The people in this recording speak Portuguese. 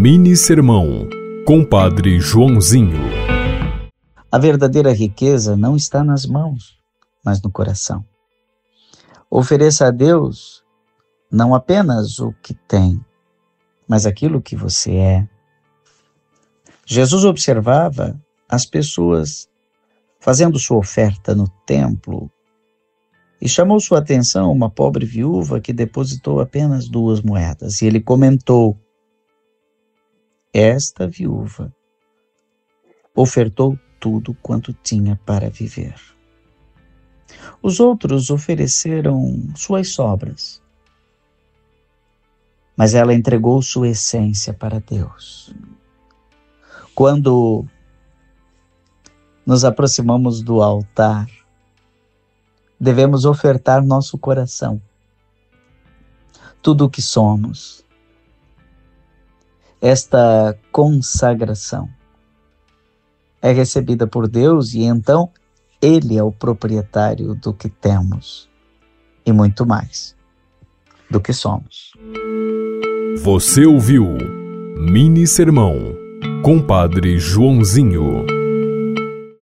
Mini Sermão, Compadre Joãozinho. A verdadeira riqueza não está nas mãos, mas no coração. Ofereça a Deus não apenas o que tem, mas aquilo que você é. Jesus observava as pessoas fazendo sua oferta no templo e chamou sua atenção uma pobre viúva que depositou apenas duas moedas. E ele comentou: Esta viúva ofertou tudo quanto tinha para viver. Os outros ofereceram suas sobras, mas ela entregou sua essência para Deus. Quando nos aproximamos do altar, devemos ofertar nosso coração, tudo o que somos. Esta consagração é recebida por Deus e então Ele é o proprietário do que temos e muito mais do que somos. Você ouviu Mini Sermão, Compadre Joãozinho.